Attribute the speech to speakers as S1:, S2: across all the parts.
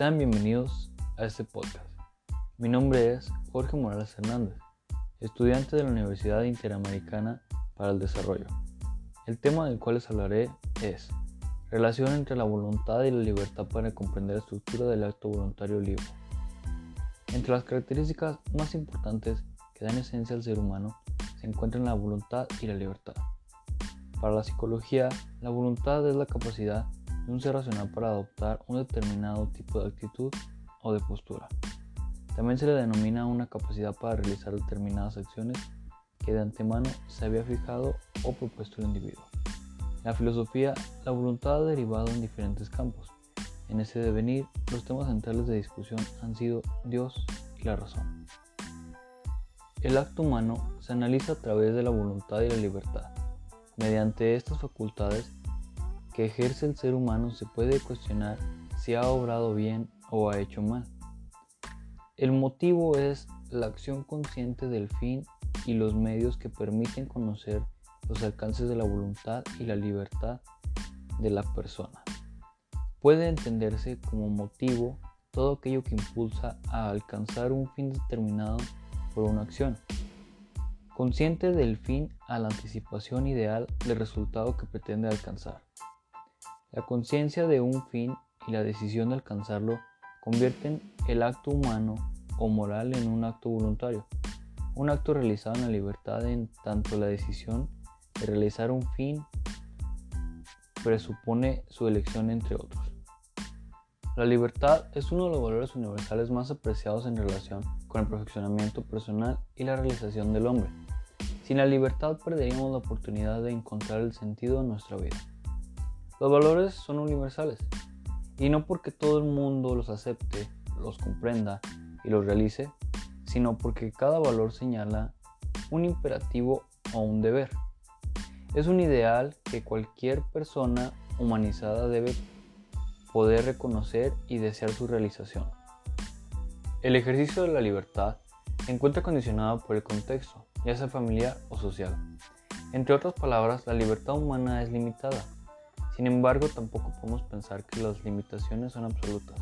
S1: Sean bienvenidos a este podcast. Mi nombre es Jorge Morales Hernández, estudiante de la Universidad Interamericana para el Desarrollo. El tema del cual les hablaré es relación entre la voluntad y la libertad para comprender la estructura del acto voluntario libre. Entre las características más importantes que dan esencia al ser humano se encuentran la voluntad y la libertad. Para la psicología, la voluntad es la capacidad de un ser racional para adoptar un determinado tipo de actitud o de postura. También se le denomina una capacidad para realizar determinadas acciones que de antemano se había fijado o propuesto el individuo. La filosofía, la voluntad ha derivado en diferentes campos. En ese devenir, los temas centrales de discusión han sido Dios y la razón. El acto humano se analiza a través de la voluntad y la libertad. Mediante estas facultades que ejerce el ser humano se puede cuestionar si ha obrado bien o ha hecho mal. El motivo es la acción consciente del fin y los medios que permiten conocer los alcances de la voluntad y la libertad de la persona. Puede entenderse como motivo todo aquello que impulsa a alcanzar un fin determinado por una acción consciente del fin a la anticipación ideal del resultado que pretende alcanzar. La conciencia de un fin y la decisión de alcanzarlo convierten el acto humano o moral en un acto voluntario, un acto realizado en la libertad en tanto la decisión de realizar un fin presupone su elección entre otros. La libertad es uno de los valores universales más apreciados en relación con el perfeccionamiento personal y la realización del hombre. Sin la libertad perderíamos la oportunidad de encontrar el sentido de nuestra vida. Los valores son universales y no porque todo el mundo los acepte, los comprenda y los realice, sino porque cada valor señala un imperativo o un deber. Es un ideal que cualquier persona humanizada debe poder reconocer y desear su realización. El ejercicio de la libertad se encuentra condicionado por el contexto, ya sea familiar o social. Entre otras palabras, la libertad humana es limitada. Sin embargo, tampoco podemos pensar que las limitaciones son absolutas.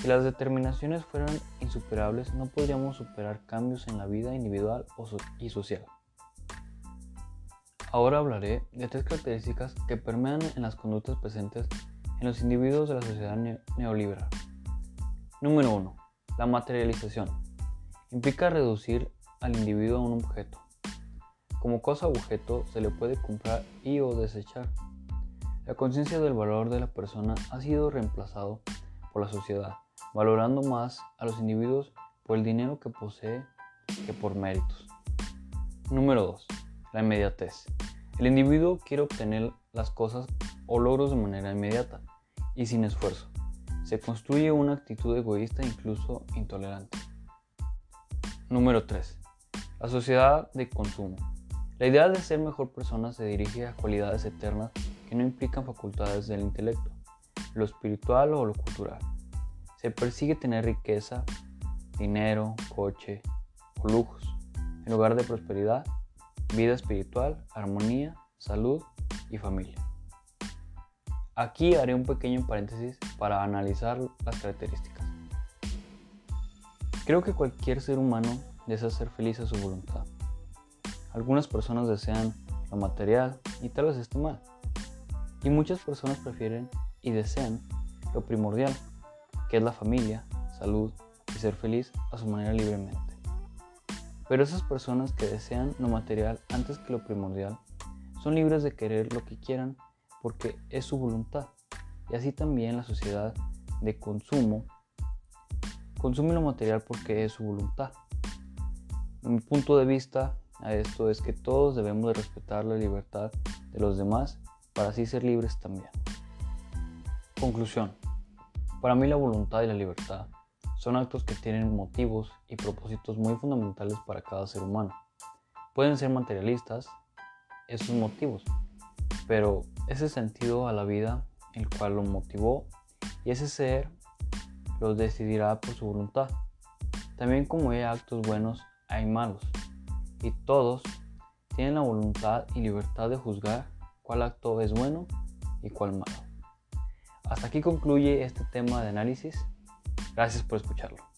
S1: Si las determinaciones fueran insuperables, no podríamos superar cambios en la vida individual y social. Ahora hablaré de tres características que permean en las conductas presentes en los individuos de la sociedad neoliberal. Número 1. La materialización. Implica reducir al individuo a un objeto. Como cosa objeto se le puede comprar y o desechar. La conciencia del valor de la persona ha sido reemplazado por la sociedad, valorando más a los individuos por el dinero que posee que por méritos. Número 2. La inmediatez. El individuo quiere obtener las cosas o logros de manera inmediata y sin esfuerzo. Se construye una actitud egoísta e incluso intolerante. Número 3. La sociedad de consumo. La idea de ser mejor persona se dirige a cualidades eternas no implican facultades del intelecto, lo espiritual o lo cultural. Se persigue tener riqueza, dinero, coche o lujos, en lugar de prosperidad, vida espiritual, armonía, salud y familia. Aquí haré un pequeño paréntesis para analizar las características. Creo que cualquier ser humano desea ser feliz a su voluntad. Algunas personas desean lo material y tal vez esté mal. Y muchas personas prefieren y desean lo primordial, que es la familia, salud y ser feliz a su manera libremente. Pero esas personas que desean lo material antes que lo primordial son libres de querer lo que quieran porque es su voluntad. Y así también la sociedad de consumo consume lo material porque es su voluntad. Mi punto de vista a esto es que todos debemos de respetar la libertad de los demás para así ser libres también. Conclusión. Para mí la voluntad y la libertad son actos que tienen motivos y propósitos muy fundamentales para cada ser humano. Pueden ser materialistas esos motivos, pero ese sentido a la vida el cual lo motivó y ese ser lo decidirá por su voluntad. También como hay actos buenos hay malos, y todos tienen la voluntad y libertad de juzgar cuál acto es bueno y cuál malo. Hasta aquí concluye este tema de análisis. Gracias por escucharlo.